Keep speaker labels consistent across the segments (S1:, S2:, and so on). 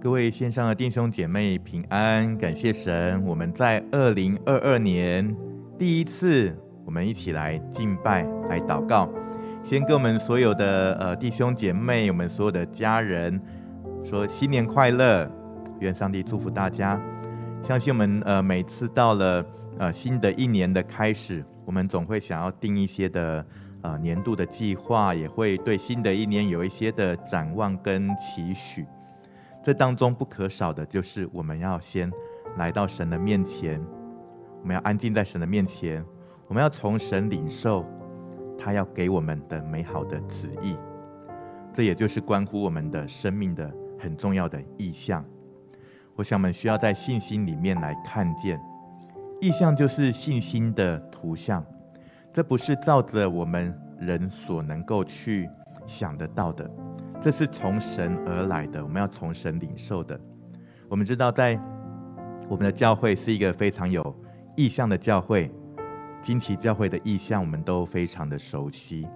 S1: 各位线上的弟兄姐妹平安，感谢神，我们在二零二二年第一次，我们一起来敬拜、来祷告。先跟我们所有的呃弟兄姐妹，我们所有的家人说新年快乐，愿上帝祝福大家。相信我们呃每次到了呃新的一年的开始，我们总会想要定一些的呃年度的计划，也会对新的一年有一些的展望跟期许。这当中不可少的就是我们要先来到神的面前，我们要安静在神的面前，我们要从神领受他要给我们的美好的旨意。这也就是关乎我们的生命的很重要的意象。我想我们需要在信心里面来看见，意象就是信心的图像，这不是照着我们人所能够去想得到的。这是从神而来的，我们要从神领受的。我们知道，在我们的教会是一个非常有意向的教会，惊奇教会的意向我们都非常的熟悉，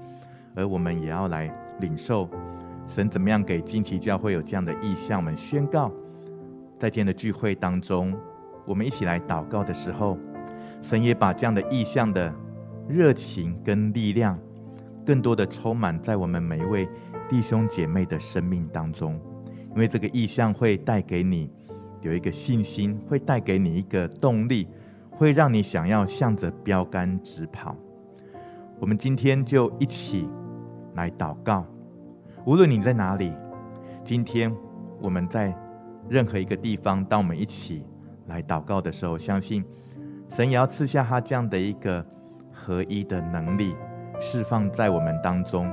S1: 而我们也要来领受神怎么样给惊奇教会有这样的意向。我们宣告，在今天的聚会当中，我们一起来祷告的时候，神也把这样的意向的热情跟力量，更多的充满在我们每一位。弟兄姐妹的生命当中，因为这个意象会带给你有一个信心，会带给你一个动力，会让你想要向着标杆直跑。我们今天就一起来祷告，无论你在哪里，今天我们在任何一个地方，当我们一起来祷告的时候，相信神也要赐下他这样的一个合一的能力，释放在我们当中。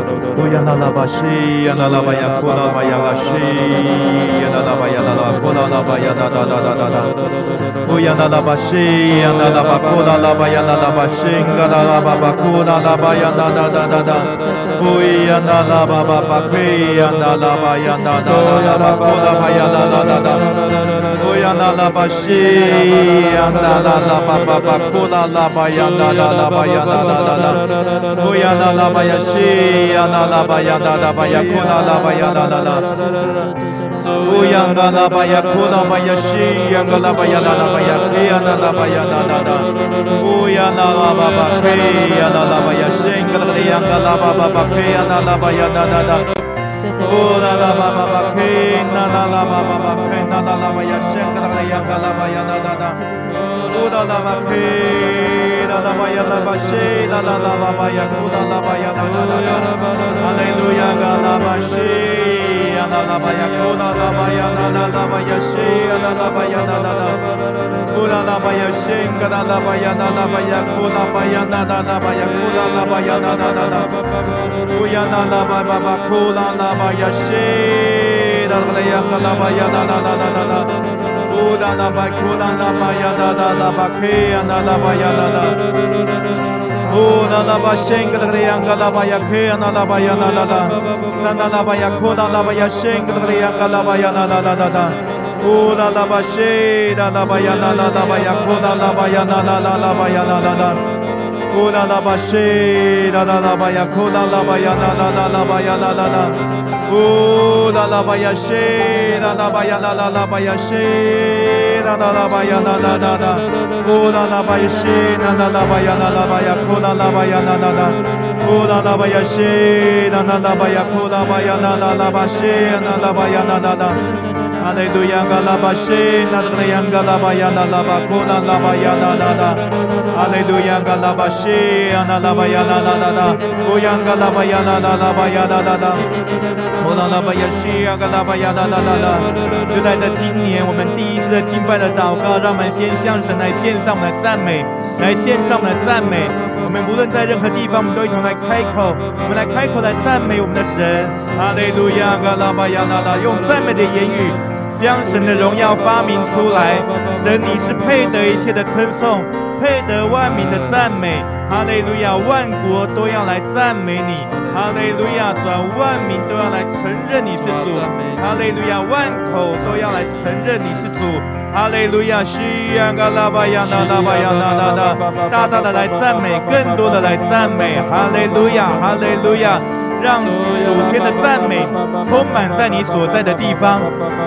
S1: Uyanalabashi, yanalabaya, kolabayalashi, yanalabaya, kolabayalabaya, Uyanalabashi, yanalaba, kolalabaya, lalabashi, yanalababa, kolalabaya, dadadada, Uyanalababa, yanalabaya, dadadada, kolabaya, dadadada, yanda la ba shi yanda la la ba ba ba ku la la ba yanda la la ba yanda la la la ku yanda la ba ya shi yanda la ba yanda la ba ya ku la la ba yanda la la ku yanda la ba ya ku la ba ya shi yanda la ba ya la la ba ya ku yanda la ba ya la la la ku yanda la ba ba ku yanda la ba ya shi yanda la ba ba ba ku yanda la ba ya la la la Ora la ba ba ba ke na la la ba ba ba ke na la la ba ya shen ga la ya ga la ba ya da da da. Ora la ba ke la la ba ya la ba she la la la ba ba ya ku la la ba ya la la la la. Hallelujah ga la ba she ya la la ba ya ku la la ba ya la la la ba ya she ya la la ba ya la la la. Ora la ba ya shen ga la la ba ya la la ba ya ku la ba ya na da da ba ya ku la la ba ya da da da da. Uyana la ba ba ba kula la ba she da la ya la ba ya la la la la la la Ula la ba kula la ba ya da da la ba ke ana la ba ya na. la na la ba shengal re anga la ba ya na na. la na ya la la la Sana la ba ya kula la ba ya shengal re ba ya la la la la la Ula la ba she da la ba ya la la ba ya kula la ba ya la la la ba Ola la ba she la la la ba ya kola la ba ya la la la la ba ya la la la. Ola la ba ya she la la ba ya la la la ba ya she la la la ba ya la la la la. Ola la ba she la la la ba ya la la ba la ba ya la la la. La ba ya she la la la ba ya kola ba ya la la la ba she la la ba ya la la la. 哈利路亚嘎拉巴西，啦啦啦呀嘎拉巴呀啦啦吧，库啦啦吧呀啦啦啦，哈利路亚嘎拉巴西，啦啦吧呀啦啦啦啦，呜呀嘎拉巴呀啦啦啦吧呀啦啦啦。呼啦啦吧呀西呀嘎啦吧呀啦啦啦啦！就在这今年我们第一次的敬拜的祷告，让我们先向神来献上我们的赞美，来献上我们的赞美。我们无论在任何地方，我们都一同来开口，我们来开口来赞美我们的神。哈利路亚，嘎啦吧呀啦啦，用赞美的言语。将神的荣耀发明出来。神，你是配得一切的称颂，配得万民的赞美。哈利路亚，万国都要来赞美你。哈利路亚，转万民都要来承认你是主。哈利路亚，万口都要来承认你是主。哈利路亚，西呀嘎拉巴呀那拉巴呀那拉拉，大大的来赞美，更多的来赞美。哈利路亚，哈利路亚。让属天的赞美充满在你所在的地方，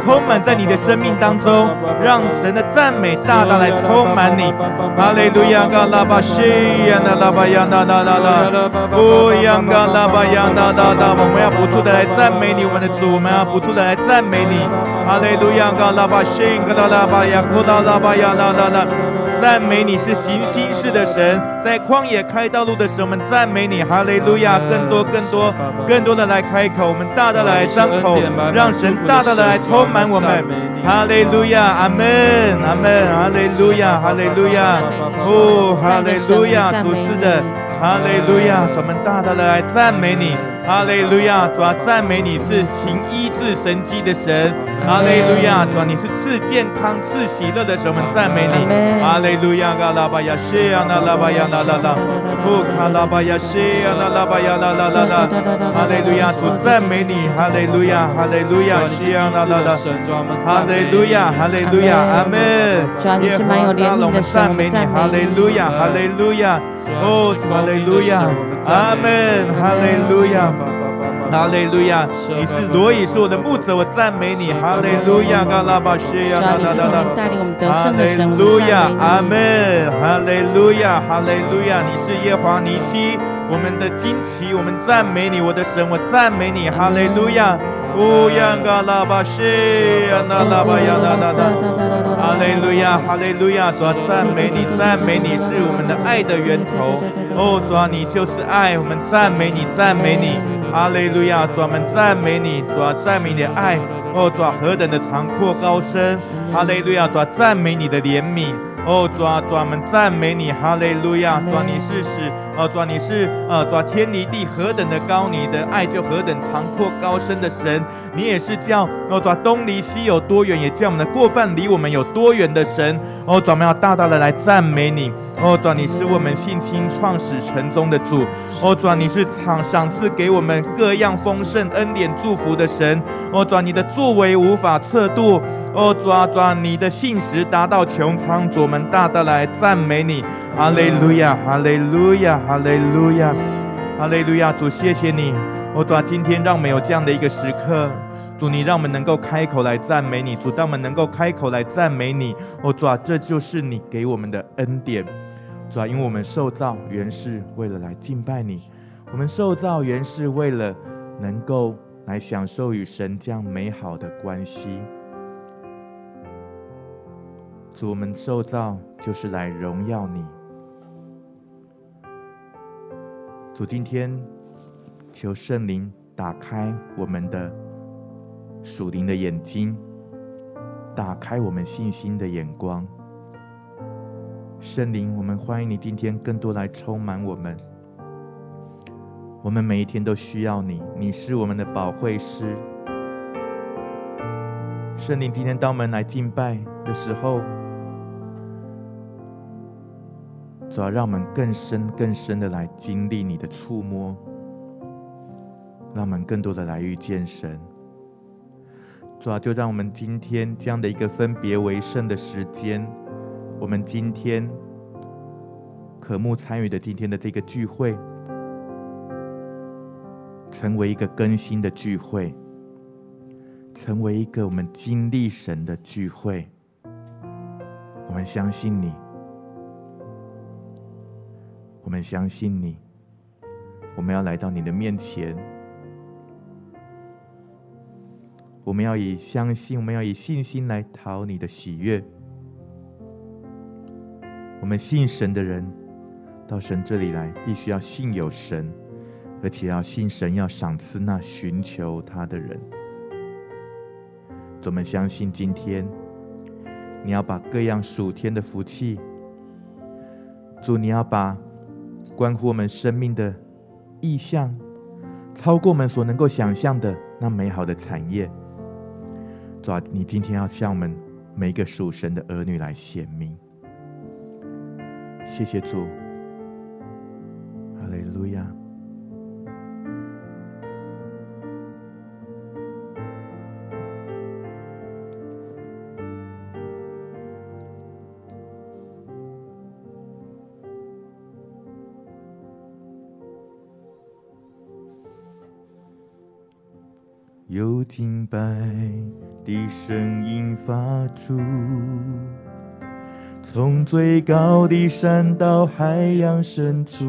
S1: 充满在你的生命当中，让神的赞美大大来充满你。哈利路亚，嘎拉巴西呀那拉巴呀那那那那，哦呀嘎拉巴呀那那那，我们要不住的来赞美你，我们的主，们要不住的来赞美你。哈利路亚，嘎拉巴西，嘎拉巴呀，库拉拉巴呀那那那。赞美你是行新事的神，在旷野开道路的时候，我们赞美你，哈利路亚！更多、更多、更多的来开口，我们大大的来张口，让神大大的来充满我们，哈利路亚，阿门，阿门，哈利路亚，哈利路亚，哦，哈利路亚，主是的。哈利路亚，我们大大的来赞美你。哈利路亚，主啊，赞美你是行医治神迹的神。哈利路亚，主啊，你是赐健康、赐喜乐的神，我们赞美你。哈利路亚，嘎拉巴亚西亚那拉巴亚那拉拉，呼卡拉巴亚西亚那拉巴亚那拉拉拉。哈利路亚，主赞美你。哈利路亚，哈利路亚，西亚那拉拉。哈利路亚，哈利路亚，阿门。耶和华，我们赞美你。哈利路亚，哈利路亚，哦。哈利路亚，阿门，哈利路亚，哈利路亚，你是罗以，是我的牧者，我赞美你，哈利路亚，嘎拉巴西亚，哒哒哒哒，哈利路亚，阿门，哈利路亚，哈利路亚，你是耶和华尼西，我们的惊奇，我们赞美你，我的神，我赞美你，哈利路亚。乌央嘎拉巴西呀那拉巴呀那那那，哈利路亚，哈利路亚，主啊，赞美你，赞美你是我们的爱的源头。哦，主啊，你就是爱，我们赞美你，赞美你，哈利路亚，主啊，我们赞美你，主啊，赞美你的爱。哦，主啊，何等的长阔高深，哈利路亚，主啊，赞美你的怜悯。哦，主啊，主啊，我们赞美你，哈利路亚！主啊，你是使，哦，主啊，你是，呃，主啊，天离地何等的高，你的爱就何等长阔高深的神，你也是叫，哦，主啊，东离西有多远，也叫我们的过犯离我们有多远的神。哦，主啊，我们要大大的来赞美你。哦，主啊，你是我们信心创始成宗的主。哦，主啊，你是赏赏赐给我们各样丰盛恩典祝福的神。哦，主啊，你的作为无法测度。哦，主啊，主啊，你的信实达到穹苍，主，们大大来赞美你，哈利路亚，哈利路亚，哈利路亚，哈利路亚，主，谢谢你，我，主啊，今天让我们有这样的一个时刻，主，你让我们能够开口来赞美你，主，当我们能够开口来赞美你，我，主啊，这就是你给我们的恩典，主啊，因为我们受造原是为了来敬拜你，我们受造原是为了能够来享受与神这样美好的关系。主，我们受造就是来荣耀你。主，今天求圣灵打开我们的属灵的眼睛，打开我们信心的眼光。圣灵，我们欢迎你今天更多来充满我们。我们每一天都需要你，你是我们的保惠师。圣灵，今天当我们来敬拜的时候，主要让我们更深、更深的来经历你的触摸，让我们更多的来遇见神。主要就让我们今天这样的一个分别为圣的时间，我们今天渴慕参与的今天的这个聚会，成为一个更新的聚会，成为一个我们经历神的聚会。我们相信你。我们相信你，我们要来到你的面前，我们要以相信，我们要以信心来讨你的喜悦。我们信神的人，到神这里来，必须要信有神，而且要信神要赏赐那寻求他的人。我们相信今天，你要把各样属天的福气，主，你要把。关乎我们生命的意向，超过我们所能够想象的那美好的产业。主啊，你今天要向我们每一个属神的儿女来显明。谢谢主，哈利路亚。有敬拜的声音发出，从最高的山到海洋深处，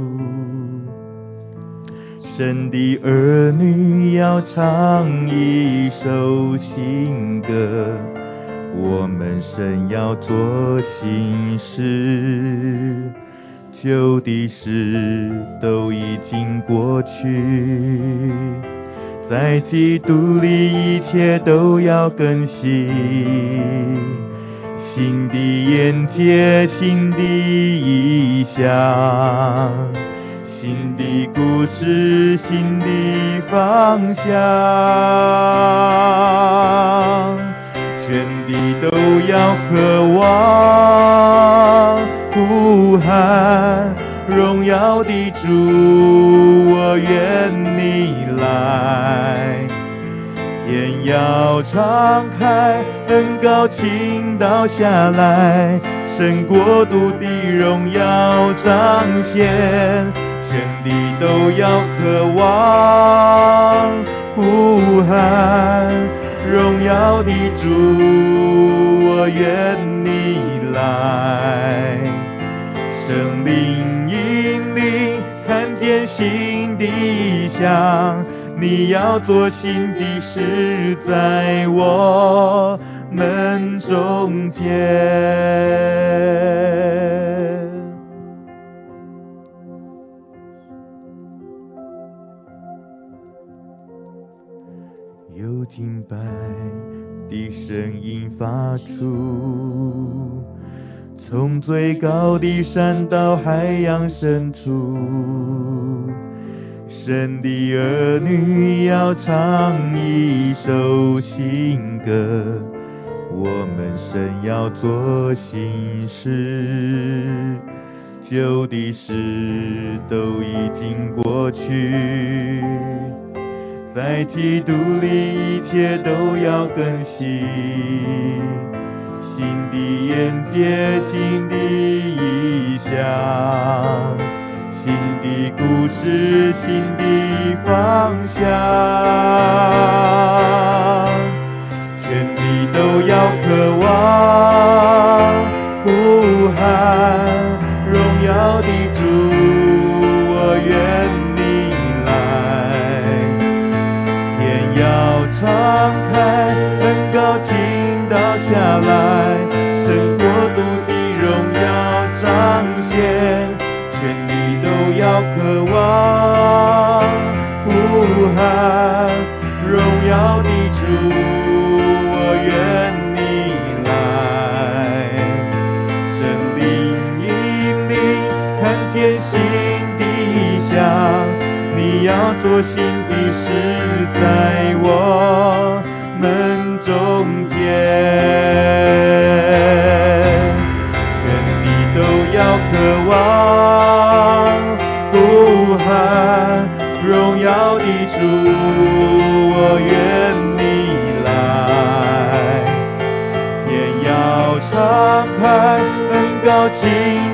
S1: 神的儿女要唱一首新歌，我们神要做新事，旧的事都已经过去。在基督里，一切都要更新。新的眼界，新的意象，新的故事，新的方向。全地都要渴望呼喊荣耀的主，我愿要敞开，恩膏倾倒下来，神国度的荣耀彰显，全地都要渴望呼喊荣耀的主，我愿你来，圣灵引领，看见新的想。你要做新的事，在我们中间。有敬拜的声音发出，从最高的山到海洋深处。神的儿女要唱一首新歌，我们神要做新事，旧的事都已经过去，在基督里一切都要更新，新的眼界，新的意象。新的故事，新的方向，全地都要渴望呼喊荣耀的主，我愿你来，天要敞开，恩高倾倒下来，神国度的荣耀彰显。渴望呼喊荣耀的主，我愿你来，神灵引领，看见新的想，你要做新的事，在我倾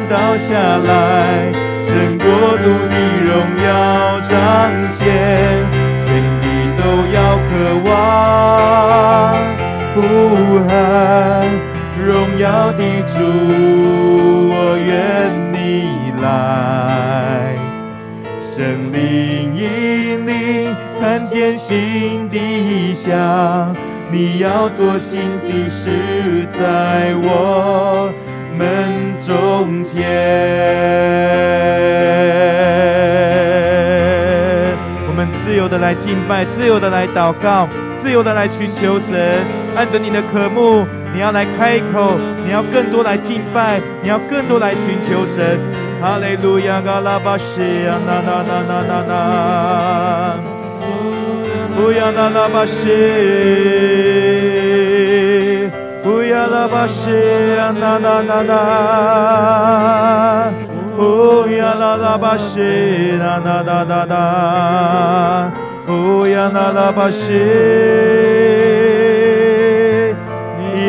S1: 倒下来，神国度的荣耀彰显，天地都要渴望。呼喊荣耀的主，我愿你来。圣灵引领，看见新的异象，你要做新的事，在我们中间。我们自由的来敬拜，自由的来祷告，自由的来寻求神，按着你的渴慕，你要来开口，你要更多来敬拜，你要更多来寻求神。哈利路亚，嘎拉巴西亚，那那那那那那，不要那拉巴西。拉巴西呀那那那那，哦呀啦啦巴西那那那那那，哦呀那拉巴西，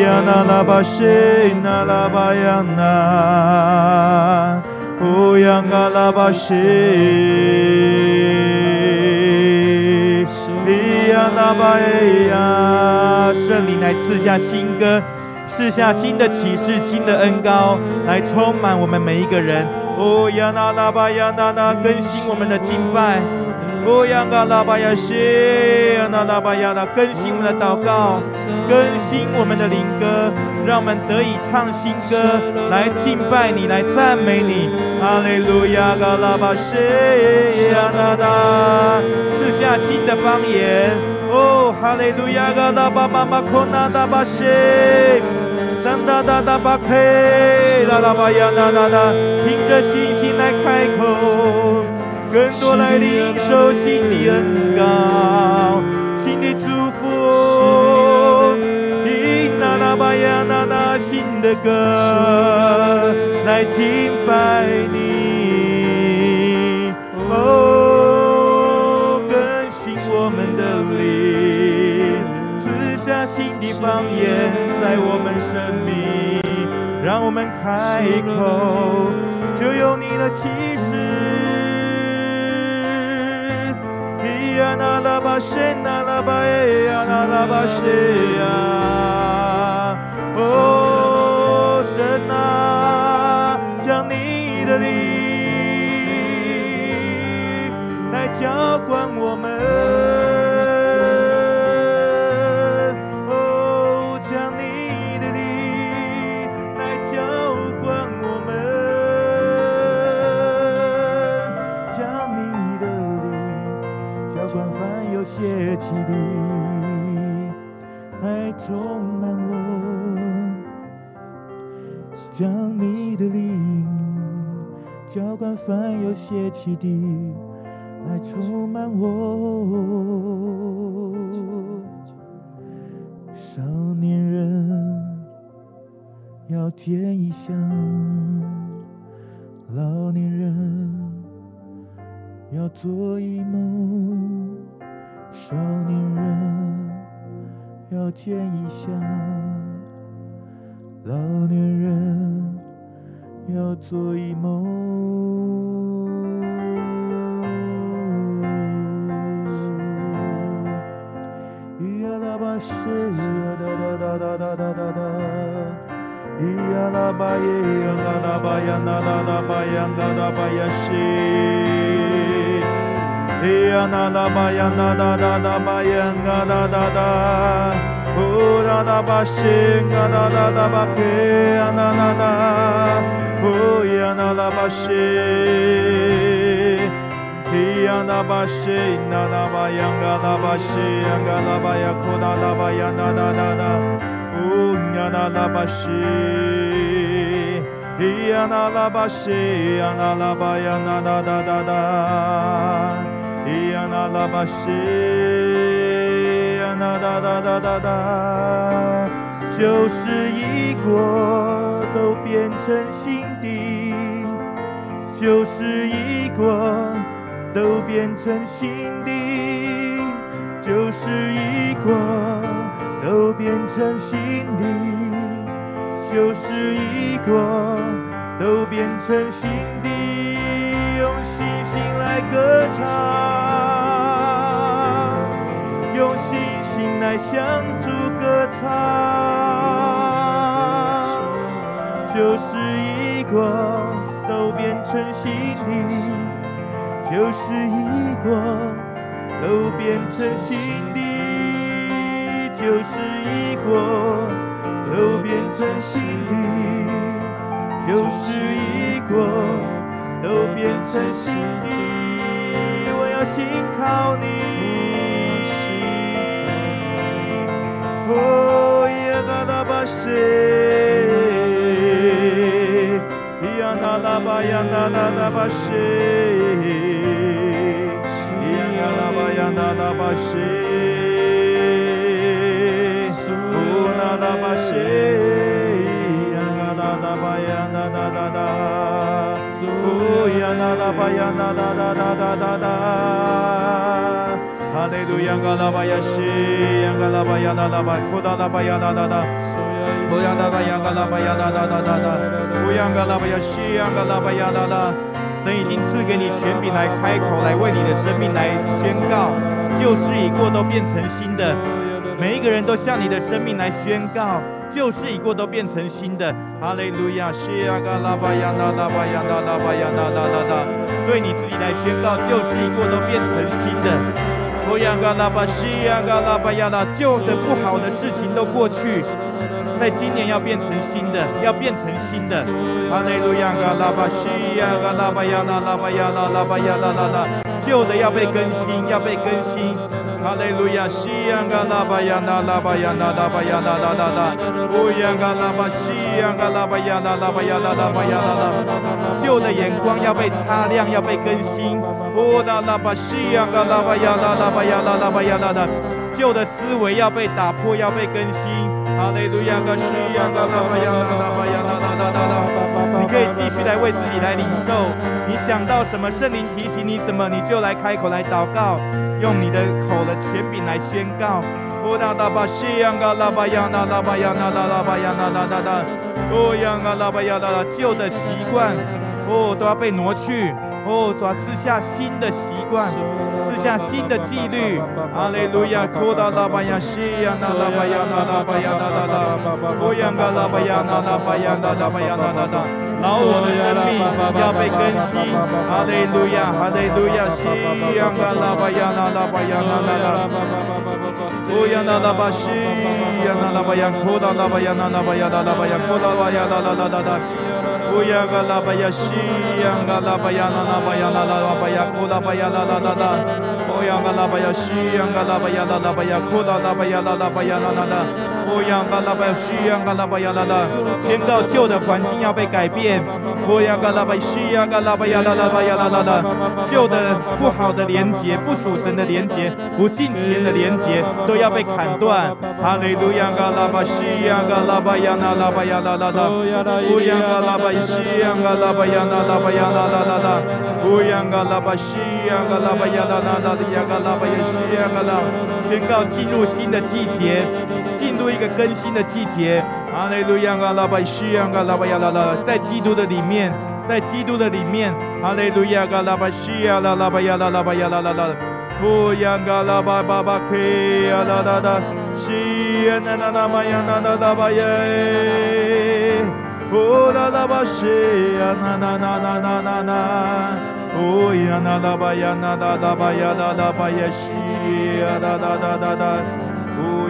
S1: 呀那拉巴西那拉巴呀那，哦呀那拉巴西。呀拉巴耶呀，圣灵来赐下新歌，赐下新的启示，新的恩膏，来充满我们每一个人。哦呀那拉巴呀那那，更新我们的敬拜。哦呀嘎拉巴呀西呀那拉巴呀那，更新我们的祷告，更新我们的灵歌，让我们得以唱新歌，来敬拜你，来赞美你。哈利路亚嘎拉巴西呀那那，赐下新的方言。哦，哈利路亚嘎拉巴妈妈可那达巴谢，三哒哒哒巴克拉拉巴呀那那那，凭着信心来开口。更多来领受新的恩膏，新的祝福，以那拉巴呀那那新的歌来敬拜你。哦，更新我们的灵，赐下新的方言在我们生命，让我们开口就有你的启示。呀那拉巴谢那拉巴耶呀那拉巴谢呀，哦，神啊，将你的灵有血气的，来充满我。少年人要见异象，老年人要做异梦。少年人要见异象，老年人。要做一梦，Oh, yeah, na la ba. 就是一国都变成心底，就是一国。都变成新的，旧事已过，都变成新的，旧事已过，都变成新的，用信心来歌唱，用信心来向主歌唱。旧事已过，都变成新的；就是一过，都变成新的；就是一过，都变成新的；就是一过，都变成新的。我要信靠你。哦，耶和华的神。Yangalabayana Nanabashi Yangalabayana Nabashi Unanabashi Yangalabayana Dada Uyanabayana oh, Dada Dada Dada 哈利路亚嘎啦吧呀西呀嘎啦吧呀啦啦吧，库达啦吧呀啦啦啦，库呀啦吧呀嘎啦吧呀啦啦啦啦啦，库呀嘎啦吧呀西呀嘎啦吧呀啦啦，神已经赐给你权柄来开口，来为你的生命来宣告，旧事已过，都变成新的。每一个人都向你的生命来宣告。旧事已过，都变成新的。哈利路亚，西呀嘎拉巴呀啦啦巴呀啦啦巴呀啦啦啦啦。对你自己来宣告，旧事已过，都变成新的。哦呀嘎拉巴西呀嘎拉巴呀那，旧的不好的事情都过去，在今年要变成新的，要变成新的。哈利路亚，嘎拉巴西呀嘎拉巴呀啦啦巴呀啦啦巴呀啦啦啦，旧的要被更新，要被更新。哈利路亚，西呀嘎拉巴呀啦啦巴呀啦啦巴呀啦啦啦啦，乌呀嘎拉巴西呀嘎拉巴呀啦啦巴呀啦啦巴呀啦啦，旧的眼光要被擦亮，要被更新。乌啦啦巴西呀嘎拉巴呀啦啦巴呀啦啦巴呀啦啦，旧的思维要被打破，要被更新。哈利路亚，嘎西呀嘎拉巴呀啦啦巴呀啦啦啦啦啦，你可以继续来为自己来领受，你想到什么，圣灵提醒你什么，你就来开口来祷告。用你的口的权柄来宣告，哦哒哒吧西呀嘎啦吧呀啦啦吧呀啦啦啦吧呀啦啦啦啦，哦呀嘎啦吧呀啦啦，旧的习惯，哦都要被挪去，哦主要赐下新的习惯，赐下新的纪律。哈利路亚，哦哒啦吧呀西呀啦啦吧呀啦啦吧呀啦啦啦，哦呀嘎啦吧呀啦啦吧呀啦啦吧呀啦啦啦，老我的生命要被更新。哈利路亚，哈利路亚，西呀嘎啦吧呀啦。拉巴呀啦啦啦，哦呀啦啦巴西呀啦啦巴呀，库达拉巴呀啦啦巴呀啦啦巴呀，库达瓦呀啦啦啦啦啦，哦呀嘎拉巴呀西呀啦吧呀啦啦吧呀啦啦吧呀，库啦吧呀啦啦啦啦，哦呀嘎拉巴呀西呀嘎拉巴呀啦啦吧呀，库啦啦吧呀啦啦吧呀啦啦啦，哦呀嘎拉巴呀西呀嘎拉巴呀啦啦，宣告旧的环境要被改变。哦呀，嘎拉巴西呀，嘎拉巴呀，啦啦巴呀，啦啦啦，旧的不好的连接，不属神的连接，不敬虔的连接，都要被砍断。哈利路亚，嘎拉巴西呀，嘎拉巴呀，啦啦巴呀，啦啦啦。哦呀，嘎拉巴西呀，嘎拉巴呀，啦啦巴呀，啦啦啦啦。哦呀，嘎拉巴西呀，嘎拉巴呀，啦啦啦的呀，嘎拉巴呀西呀，嘎拉。宣告进入新的季节，进入一个更新的季节。哈利路亚，嘎拉巴西呀，嘎拉巴呀，啦啦，在基督的里面，在基督的里面，哈利路亚，嘎拉巴西呀，啦啦巴呀，啦啦巴呀，啦啦啦，乌呀，嘎拉巴巴巴克呀，啦啦啦，西呀，那那那嘛呀，那那那巴耶，哦啦拉巴西呀，那那那那那那那，哦呀，那拉巴呀，那那拉巴呀，那拉巴呀，西呀，啦啦啦啦啦，哦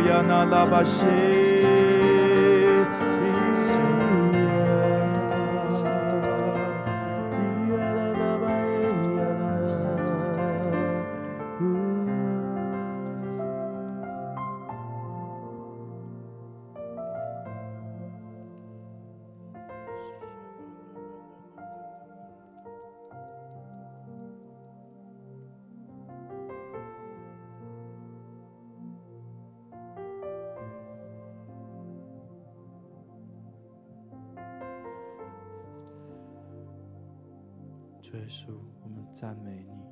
S2: 耶稣，我们赞美你。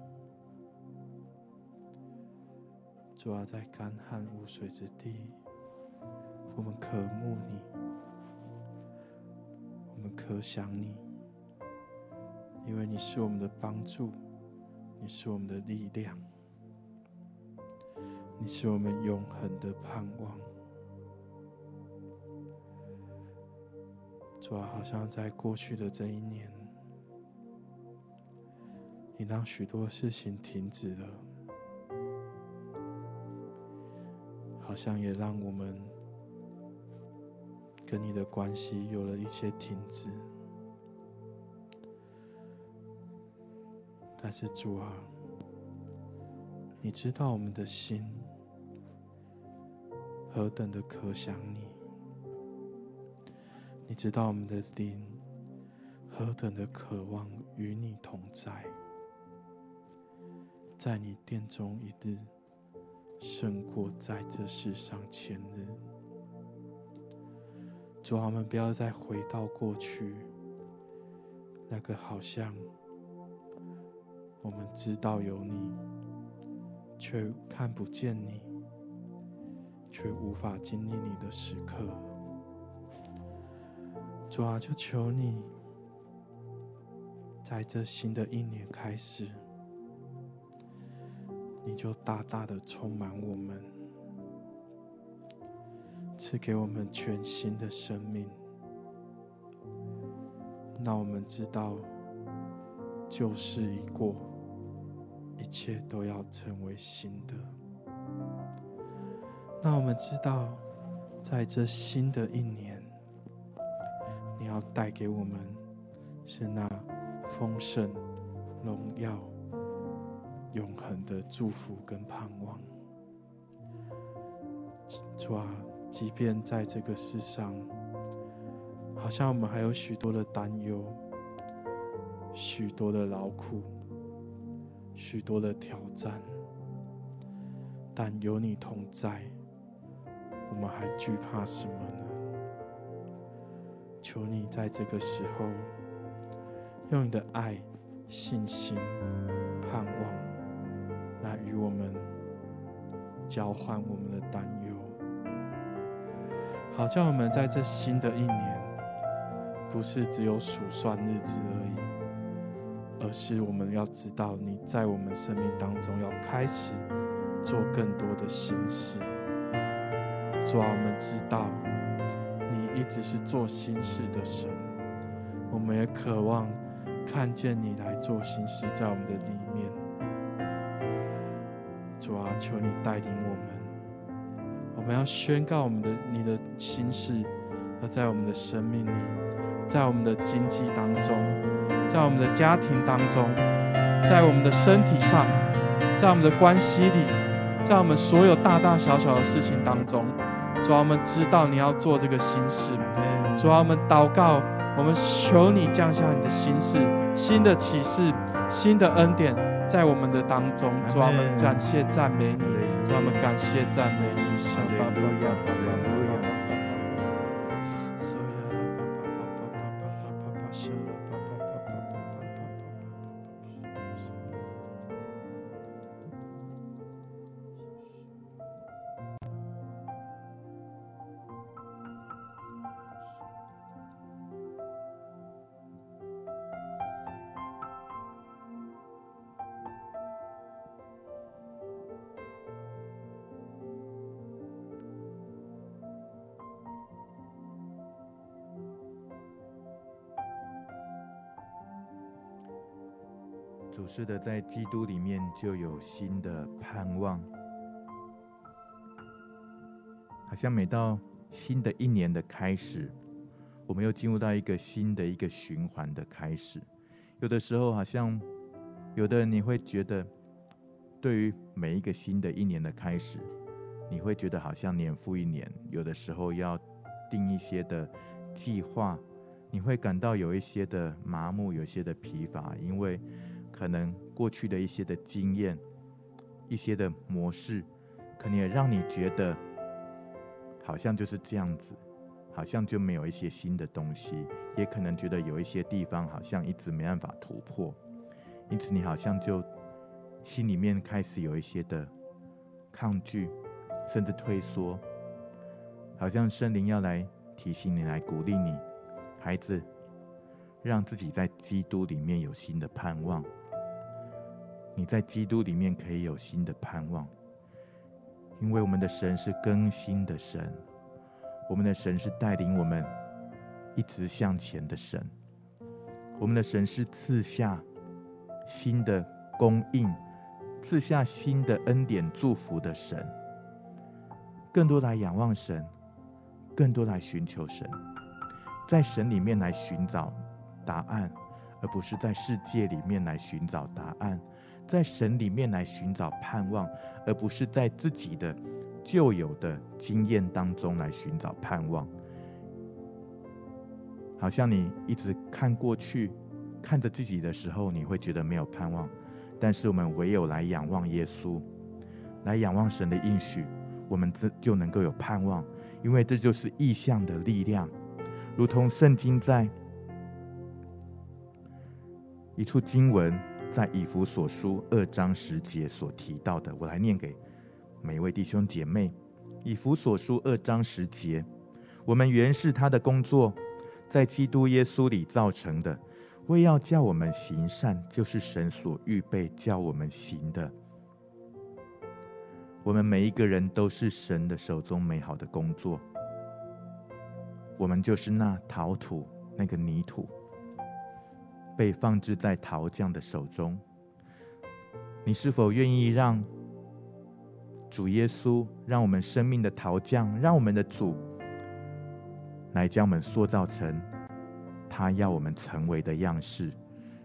S2: 主啊，在干旱无水之地，我们渴慕你，我们可想你，因为你是我们的帮助，你是我们的力量，你是我们永恒的盼望。主啊，好像在过去的这一年。你让许多事情停止了，好像也让我们跟你的关系有了一些停止。但是主啊，你知道我们的心何等的可想你，你知道我们的灵何等的渴望与你同在。在你殿中一日，胜过在这世上千日。主啊，我们不要再回到过去，那个好像我们知道有你，却看不见你，却无法经历你的时刻。主啊，就求你，在这新的一年开始，你就大大的充满我们，赐给我们全新的生命。那我们知道，旧事已过，一切都要成为新的。那我们知道，在这新的一年。你要带给我们是那丰盛、荣耀、永恒的祝福跟盼望。主啊，即便在这个世上，好像我们还有许多的担忧、许多的劳苦、许多的挑战，但有你同在，我们还惧怕什么呢？求你在这个时候，用你的爱、信心、盼望，与我们交换我们的担忧，好叫我们在这新的一年，不是只有数算日子而已，而是我们要知道你在我们生命当中要开始做更多的新事，主啊，我们知道你。一直是做新事的神，我们也渴望看见你来做新事在我们的里求你带领我们，我们要宣告我们的你的心事，要在我们的生命里，在我们的经济当中，在我们的家庭当中，在我们的身体上，在我们的关系里，在我们所有大大小小的事情当中。主啊，我们知道你要做这个心事。主啊，我们祷告，我们求你降下你的心事、新的启示、新的恩典在我们的当中。主啊，我们感谢赞美你。主啊，我们感谢赞美你。
S1: 主是的，在基督里面就有新的盼望。好像每到新的一年的开始，我们又进入到一个新的一个循环的开始。有的时候，好像有的人你会觉得，对于每一个新的一年的开始，你会觉得好像年复一年。有的时候要定一些的计划，你会感到有一些的麻木，有些的疲乏，因为。可能过去的一些的经验，一些的模式，可能也让你觉得好像就是这样子，好像就没有一些新的东西，也可能觉得有一些地方好像一直没办法突破，因此你好像就心里面开始有一些的抗拒，甚至退缩，好像圣灵要来提醒你，来鼓励你，孩子，让自己在基督里面有新的盼望。你在基督里面可以有新的盼望，因为我们的神是更新的神，我们的神是带领我们一直向前的神，我们的神是赐下新的供应、赐下新的恩典祝福的神。更多来仰望神，更多来寻求神，在神里面来寻找答案，而不是在世界里面来寻找答案。在神里面来寻找盼望，而不是在自己的旧有的经验当中来寻找盼望。好像你一直看过去，看着自己的时候，你会觉得没有盼望。但是我们唯有来仰望耶稣，来仰望神的应许，我们这就能够有盼望，因为这就是意象的力量，如同圣经在一处经文，在以弗所书二章十节所提到的，我来念给每一位弟兄姐妹。以弗所书二章十节，我们原是他的工作，在基督耶稣里造成的，为要叫我们行善，就是神所预备叫我们行的。我们每一个人都是神的手中美好的工作，我们就是那陶土，那个泥土。被放置在陶匠的手中，你是否愿意让主耶稣，让我们生命的陶匠，让我们的主来将我们塑造成他要我们成为的样式？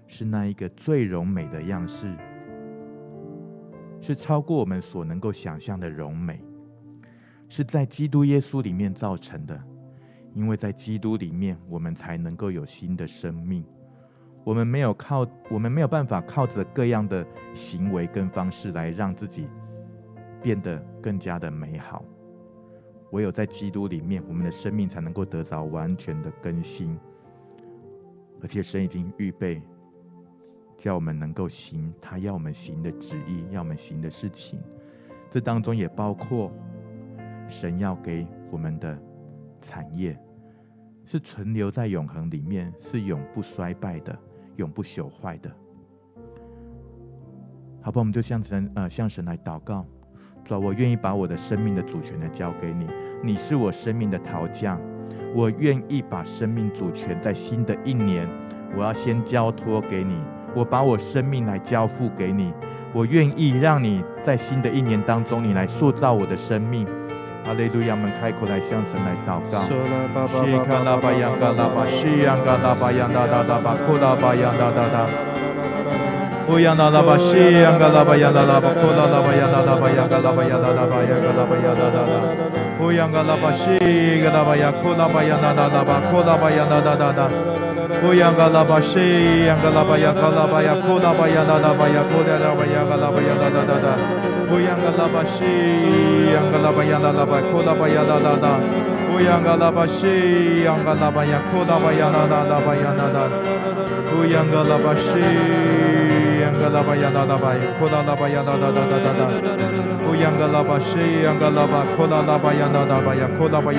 S1: 是那一个最柔美的样式，是超过我们所能够想象的柔美，是在基督耶稣里面造成的。因为在基督里面，我们才能够有新的生命。我们没有靠，我们没有办法靠着各样的行为跟方式来让自己变得更加的美好。唯有在基督里面，我们的生命才能够得到完全的更新。而且神已经预备，叫我们能够行他要我们行的旨意，要我们行的事情。这当中也包括神要给我们的产业，是存留在永恒里面，是永不衰败的。永不朽坏的，好吧，我们就向神呃向神来祷告，主啊，我愿意把我的生命的主权来交给你，你是我生命的陶匠，我愿意把生命主权在新的一年，我要先交托给你，我把我生命来交付给你，我愿意让你在新的一年当中，你来塑造我的生命。哈利路亚！我们开口来向神来祷告。西卡拉巴扬嘎拉巴西扬嘎拉巴扬达达达巴库拉巴扬达达达。乌拉巴西扬嘎拉巴巴库拉拉巴巴扬嘎拉巴巴扬嘎拉巴扬达达达。乌扬嘎拉巴西嘎拉巴扬库拉巴巴库拉巴。乌扬嘎拉巴西扬嘎拉巴扬嘎拉巴扬库拉巴扬达达巴扬库拉拉巴扬嘎拉巴扬达达达。乌央嘎拉巴西，央嘎拉巴央达拉巴，库拉巴央达达达。乌央嘎拉巴西，央嘎拉巴央，库拉巴央达达达巴央达达。乌央嘎拉巴西，央嘎拉巴央达达巴，库拉拉巴央达达达达达。乌央嘎拉巴西，央嘎拉巴，库拉拉巴央达达巴，库拉巴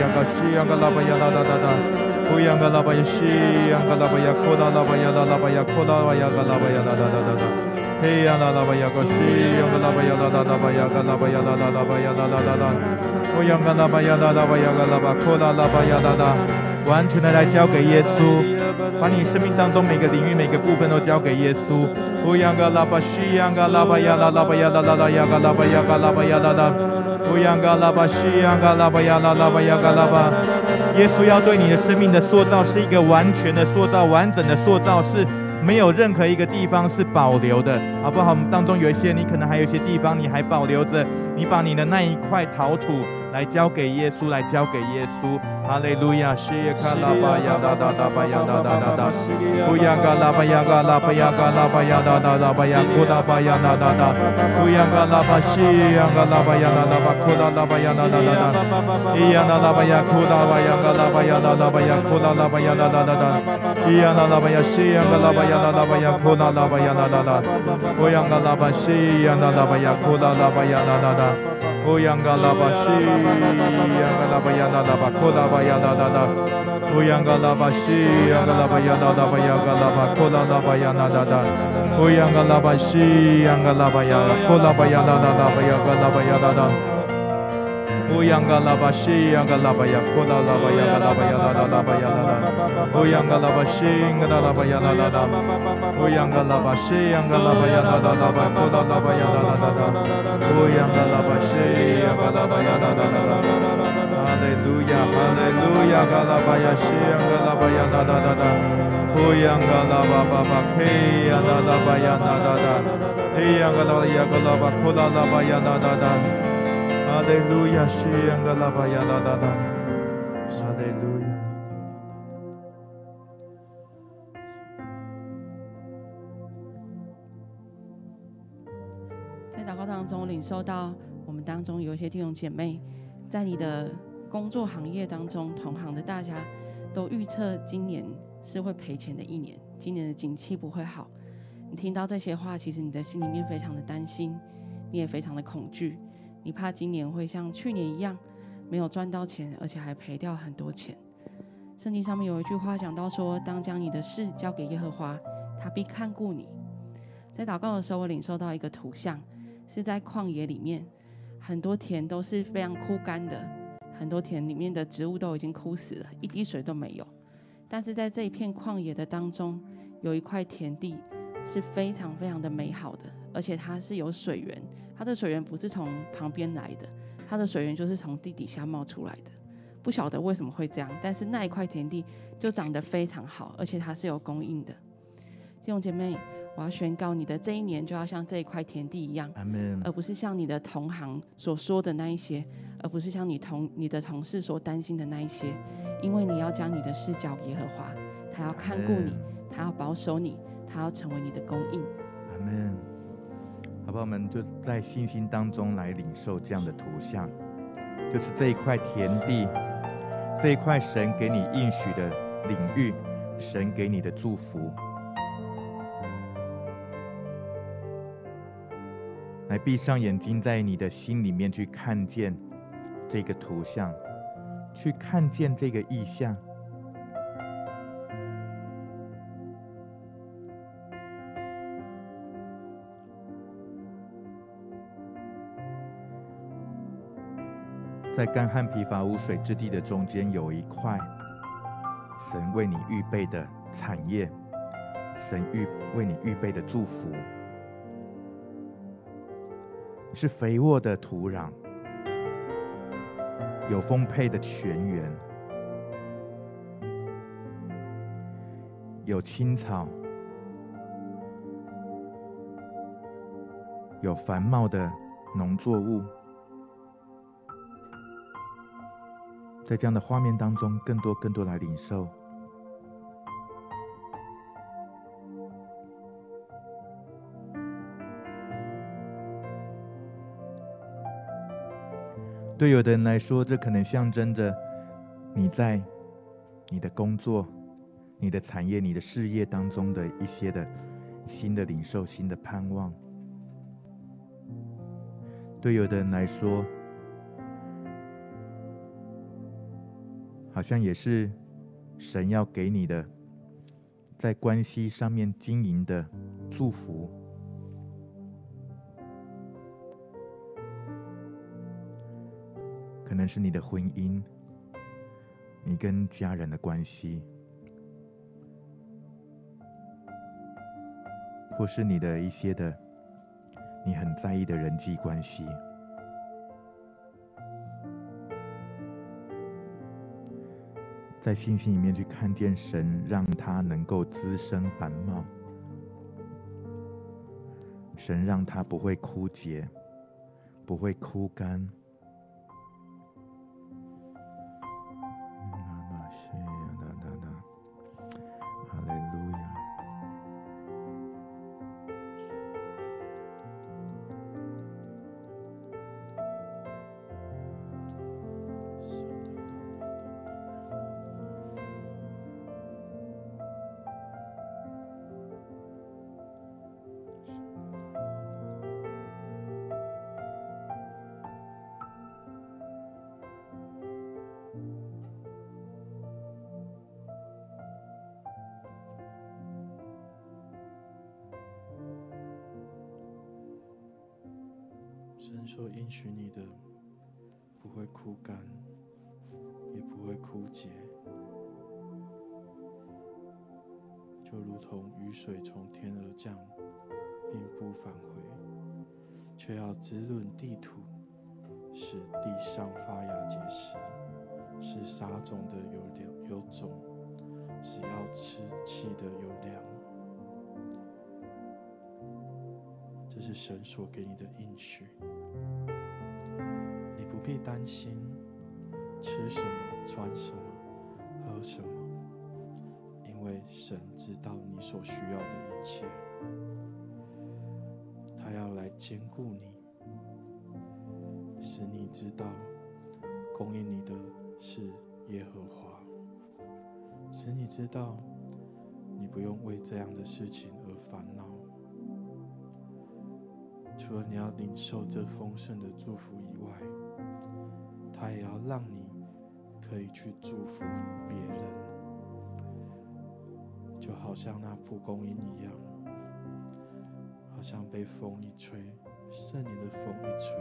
S1: 央嘎西，央嘎拉巴央达达达。乌央嘎拉巴西，央嘎拉巴央，库拉拉巴央达达巴，库拉巴央嘎拉巴央达达达达。嘿呀啦啦吧呀个西，呀个啦吧呀啦啦啦吧呀个啦吧呀啦啦啦吧呀啦啦啦啦，我呀个啦吧呀啦啦吧呀个啦吧，扩大啦吧呀啦啦，完全的来交给耶稣，把你生命当中每个领域每个部分都交给耶稣。我呀个啦吧西，呀个啦吧呀啦啦吧呀啦啦啦呀个啦吧呀个啦吧呀啦啦，我呀个啦吧西，呀个啦吧呀啦啦吧呀个啦吧。耶稣要对你的生命的塑造是一个完全的塑造，完整的塑造是。没有任何一个地方是保留的，好不好？我们当中有一些，你可能还有一些地方你还保留着，你把你的那一块陶土来交给耶稣，来交给耶稣。哈利路亚，西卡拉巴呀哒哒哒巴呀哒哒哒哒，乌央嘎拉巴呀嘎拉巴呀嘎拉巴呀哒哒哒巴呀库拉巴呀哒哒哒，乌央嘎拉巴西央嘎拉巴呀哒哒巴库拉拉巴呀哒哒哒。哒，伊央嘎拉巴呀库拉巴呀嘎拉巴呀哒哒巴呀库拉拉巴呀哒哒哒哒，伊央嘎拉巴呀西央嘎拉巴呀哒哒巴呀库拉拉巴呀哒哒哒，乌央嘎拉巴西央嘎拉巴呀库拉拉巴呀哒哒哒。乌央嘎拉巴西，央嘎拉巴呀哒哒巴，库拉巴呀哒哒哒。乌央嘎拉巴西，央嘎拉巴呀哒哒巴，央嘎拉巴，库拉拉巴呀哒哒哒。乌央嘎拉巴西，央嘎拉巴呀，库拉巴呀哒哒哒巴，央嘎拉巴呀哒哒。乌央嘎拉巴西，央嘎拉巴呀，库拉拉巴呀，嘎拉巴呀，啦啦啦巴呀，啦啦。乌央嘎拉巴西，央嘎拉巴呀，啦啦啦。乌央嘎拉巴西，央嘎拉巴呀，啦啦啦巴，库拉拉巴呀，啦
S3: 在祷告当中，领受到我们当中有一些弟兄姐妹，在你的工作行业当中，同行的大家都预测今年是会赔钱的一年，今年的景气不会好。你听到这些话，其实你的心里面非常的担心，你也非常的恐惧，你怕今年会像去年一样，没有赚到钱，而且还赔掉很多钱。圣经上面有一句话讲到说：“当将你的事交给耶和华，他必看顾你。”在祷告的时候，我领受到一个图像，是在旷野里面，很多田都是非常枯干的，很多田里面的植物都已经枯死了，一滴水都没有。但是在这一片旷野的当中，有一块田地是非常非常的美好的，而且它是有水源，它的水源不是从旁边来的，它的水源就是从地底下冒出来的。不晓得为什么会这样，但是那一块田地就长得非常好，而且它是有供应的。弟兄姐妹。我要宣告，你的这一年就要像这一块田地一样，而不是像你的同行所说的那一些，而不是像你同你的同事所担心的那一些，因为你要将你的视角给耶和华，他要看顾你，他要保守你，他要成为你的供应。
S1: 阿门。好不好？我们就在信心当中来领受这样的图像，就是这一块田地，这一块神给你应许的领域，神给你的祝福。来闭上眼睛，在你的心里面去看见这个图像，去看见这个意象。在干旱疲乏无水之地的中间，有一块神为你预备的产业，神预为你预备的祝福。是肥沃的土壤，有丰沛的泉源，有青草，有繁茂的农作物。在这样的画面当中，更多、更多来领受。对有的人来说，这可能象征着你在你的工作、你的产业、你的事业当中的一些的新的领受、新的盼望。对有的人来说，好像也是神要给你的在关系上面经营的祝福。可能是你的婚姻，你跟家人的关系，或是你的一些的你很在意的人际关系，在信心里面去看见神，让他能够滋生繁茂，神让他不会枯竭，不会枯
S2: 干。枯竭，就如同雨水从天而降，并不返回，却要滋润地土，使地上发芽结实，使撒种的有粮有种，使要吃气的有粮。这是神所给你的应许。你不必担心吃什么、穿什么、喝什么，因为神知道你所需要的一切。他要来坚固你，使你知道供应你的是耶和华，使你知道你不用为这样的事情而烦恼。除了你要领受这丰盛的祝福以外，他也要让你可以去祝福别人，就好像那蒲公英一样，好像被风一吹，圣灵的风一吹，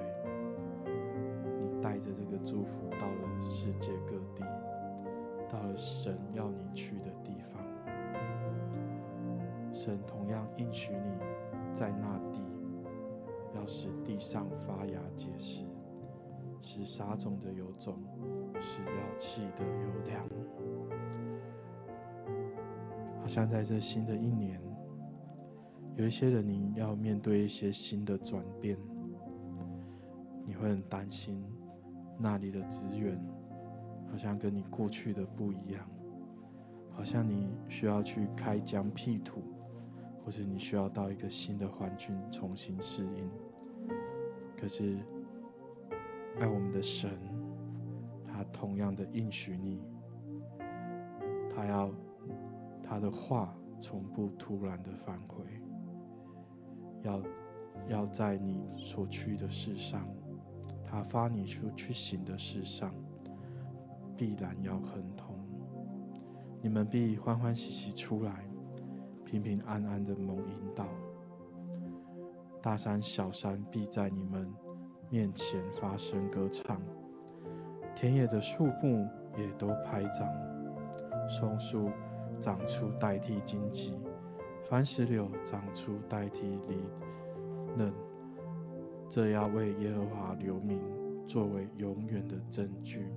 S2: 你带着这个祝福到了世界各地，到了神要你去的地方，神同样应许你在那地。要使地上发芽结实，使撒种的有种，是要气的有粮。好像在这新的一年，有一些人你要面对一些新的转变，你会很担心那里的资源好像跟你过去的不一样，好像你需要去开疆辟土，或是你需要到一个新的环境重新适应。可是，爱我们的神，他同样的应许你，他要他的话从不突然的返回，要要在你所去的事上，他发你出去行的事上，必然要亨通，你们必欢欢喜喜出来，平平安安的蒙引导。大山小山必在你们面前发声歌唱，田野的树木也都拍掌，松树长出代替荆棘，番石榴长出代替梨嫩，这要为耶和华留名，作为永远的证据，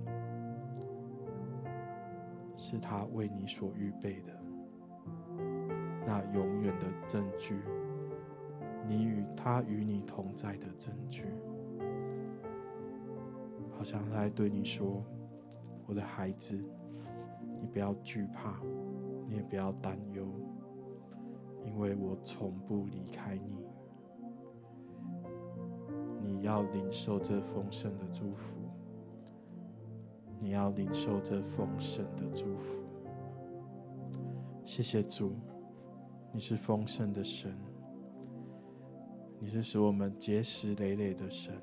S2: 是他为你所预备的那永远的证据。你与他与你同在的证据，好像在对你说：“我的孩子，你不要惧怕，你也不要担忧，因为我从不离开你。你要领受这丰盛的祝福，你要领受这丰盛的祝福。谢谢主，你是丰盛的神。”你是使我们结实累累的神，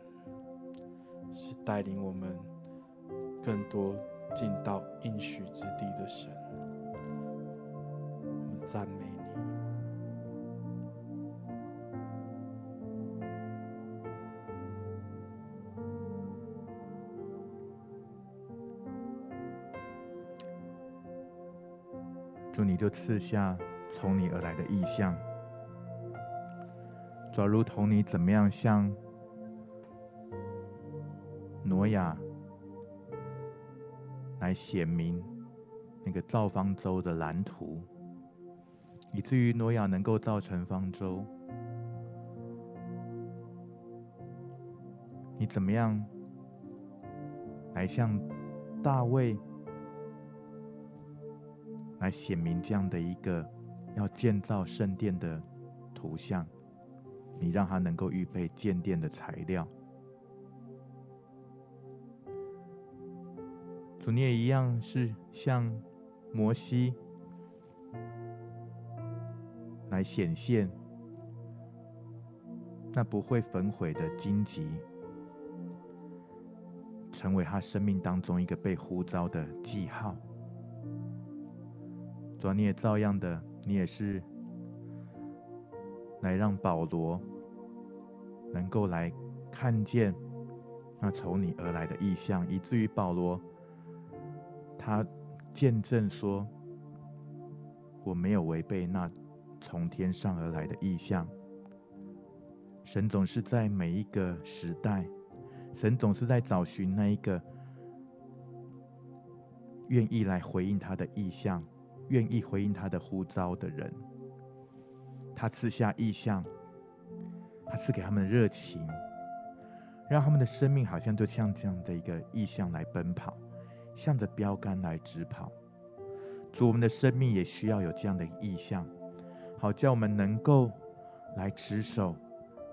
S2: 是带领我们更多进到应许之地的神。我们赞美你，
S1: 主，你就赐下从你而来的意象。就如同你怎么样向挪亚来显明那个造方舟的蓝图，以至于挪亚能够造成方舟。你怎么样来向大卫来显明这样的一个要建造圣殿的图像？你让他能够预备建殿的材料，主，你也一样是向摩西来显现那不会焚毁的荆棘，成为他生命当中一个被呼召的记号。主，你也照样的，你也是。来让保罗能够来看见那从你而来的异象，以至于保罗他见证说：“我没有违背那从天上而来的意象。”神总是在每一个时代，神总是在找寻那一个愿意来回应他的意象、愿意回应他的呼召的人。他赐下意象，他赐给他们的热情，让他们的生命好像就像这样的一个意象来奔跑，向着标杆来直跑。主，我们的生命也需要有这样的意向，好叫我们能够来持守，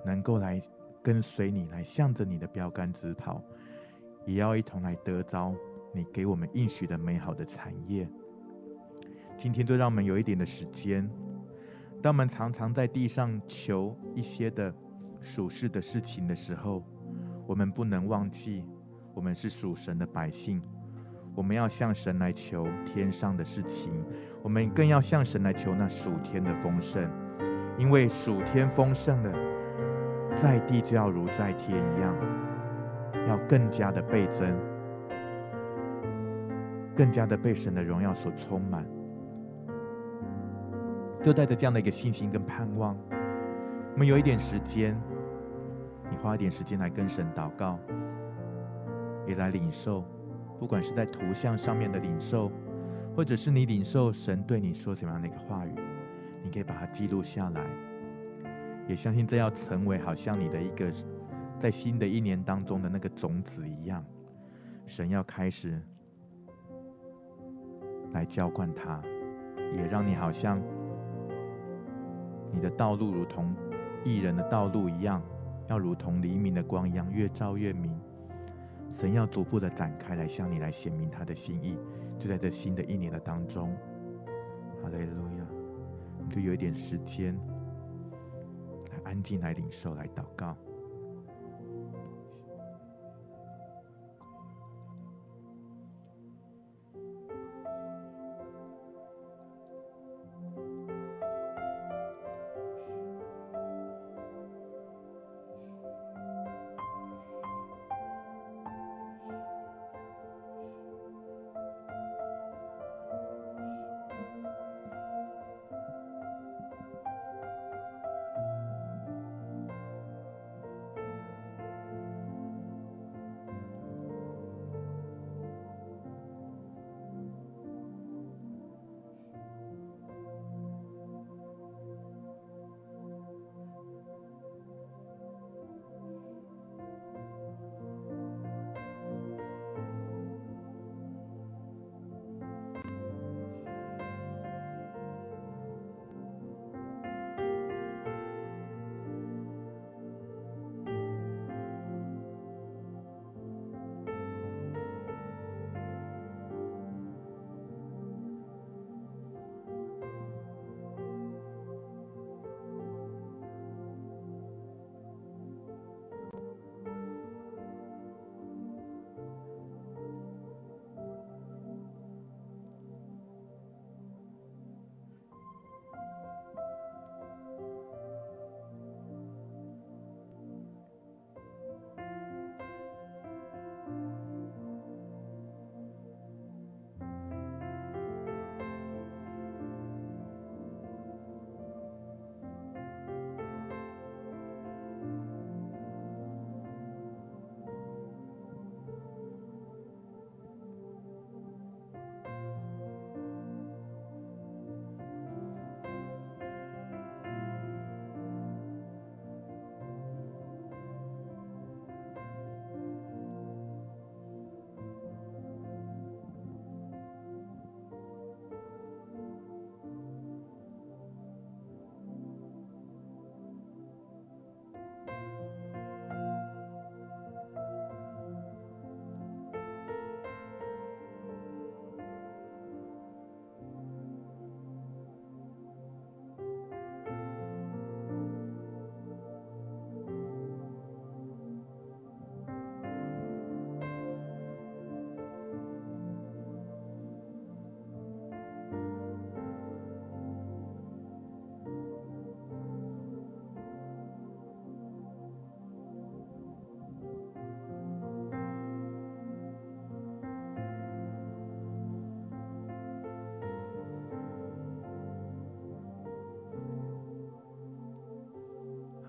S1: 能够来跟随你，来向着你的标杆直跑，也要一同来得着你给我们应许的美好的产业。今天就让我们有一点的时间。当我们常常在地上求一些的属世的事情的时候，我们不能忘记，我们是属神的百姓。我们要向神来求天上的事情，我们更要向神来求那属天的丰盛，因为属天丰盛的，在地就要如在天一样，要更加的倍增，更加的被神的荣耀所充满。就带着这样的一个信心跟盼望，我们有一点时间，你花一点时间来跟神祷告，也来领受。不管是在图像上面的领受，或者是你领受神对你说怎么样的一个话语，你可以把它记录下来。也相信这要成为好像你的一个在新的一年当中的那个种子一样，神要开始来浇灌它，也让你好像你的道路如同义人的道路一样，要如同黎明的光一样，越照越明。神要逐步的展开来向你来显明他的心意，就在这新的一年的当中，哈利路亚！我们就有一点时间来安静来领受来祷告。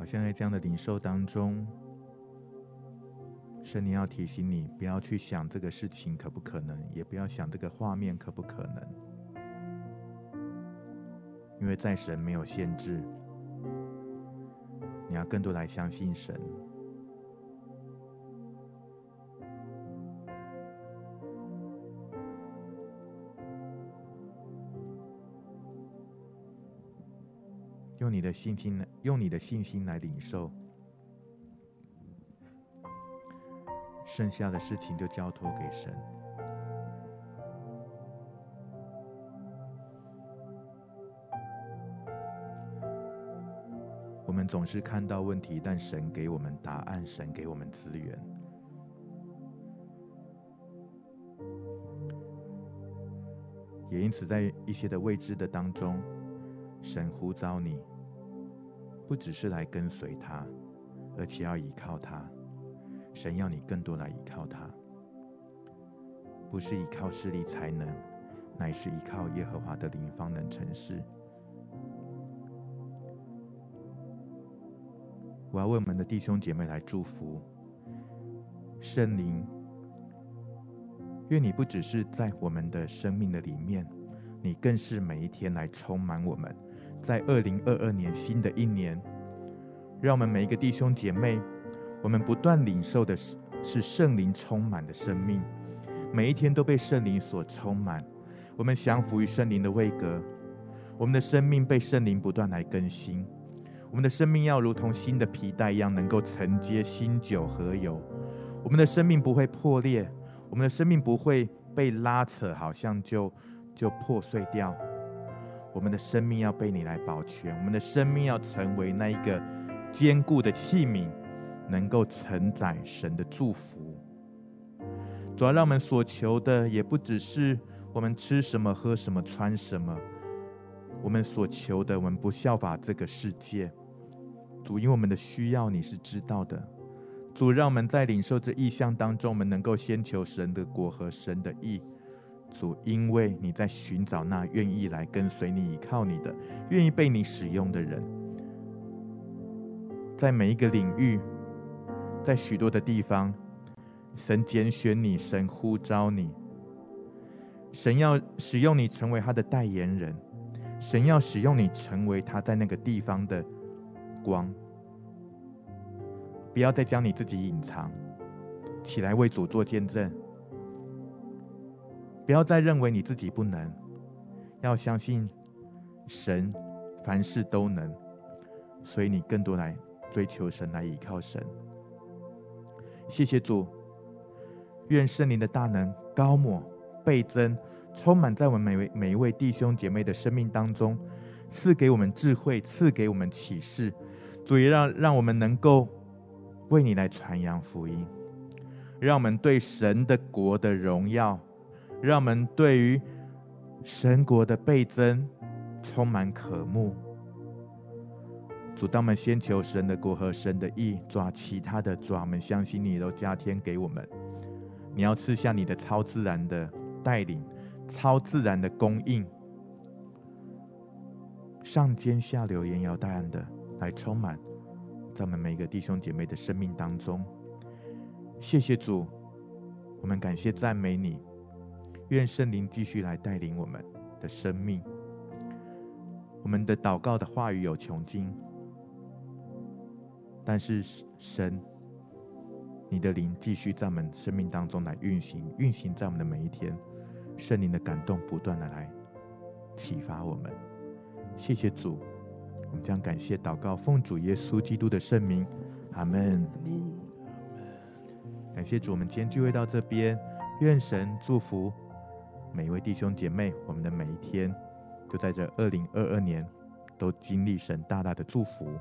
S1: 现在这样的领受当中，神灵要提醒你，不要去想这个事情可不可能，也不要想这个画面可不可能，因为在神没有限制。你要更多来相信神。用你的信心来，用你的信心来领受，剩下的事情就交托给神。我们总是看到问题，但神给我们答案，神给我们资源。也因此，在一些的未知的当中，神呼召你，不只是来跟随他，而且要依靠他。神要你更多来依靠他，不是依靠势力才能，乃是依靠耶和华的灵方能成事。我要为我们的弟兄姐妹来祝福，圣灵，愿你不只是在我们的生命的里面，你更是每一天来充满我们。在二零二二年新的一年，让我们每一个弟兄姐妹，我们不断领受的是是圣灵充满的生命，每一天都被圣灵所充满。我们降服于圣灵的位格，我们的生命被圣灵不断来更新。我们的生命要如同新的皮带一样，能够承接新酒和油。我们的生命不会破裂，我们的生命不会被拉扯，好像就就破碎掉。我们的生命要被你来保全，我们的生命要成为那一个坚固的器皿，能够承载神的祝福。主要让我们所求的，也不只是我们吃什么、喝什么、穿什么。我们所求的，我们不效法这个世界。主，因为我们的需要你是知道的。主，让我们在领受这意象当中，我们能够先求神的国和神的义。主，因为你在寻找那愿意来跟随你、依靠你的、愿意被你使用的人，在每一个领域，在许多的地方，神拣选你，神呼召你，神要使用你成为他的代言人，神要使用你成为他在那个地方的。光，不要再将你自己隐藏起来，为主做见证。不要再认为你自己不能，要相信神凡事都能，所以你更多来追求神，来依靠神。谢谢主，愿圣灵的大能高抹倍增，充满在我们每位每一位弟兄姐妹的生命当中，赐给我们智慧，赐给我们启示。主也让让我们能够为你来传扬福音，让我们对神的国的荣耀，让我们对于神国的倍增充满渴慕。主，当我们先求神的国和神的义，抓其他的抓，我们相信你都加添给我们。你要赐下你的超自然的带领，超自然的供应，上尖下流，连摇带按的。来充满在我们每一个弟兄姐妹的生命当中。谢谢主，我们感谢赞美你。愿圣灵继续来带领我们的生命。我们的祷告的话语有穷尽，但是神，你的灵继续在我们生命当中来运行，运行在我们的每一天。圣灵的感动不断的来启发我们。谢谢主。我们将感谢祷告，奉主耶稣基督的圣名，阿门。感谢主，我们今天聚会到这边，愿神祝福每一位弟兄姐妹，我们的每一天，就在这二零二二年，都经历神大大的祝福。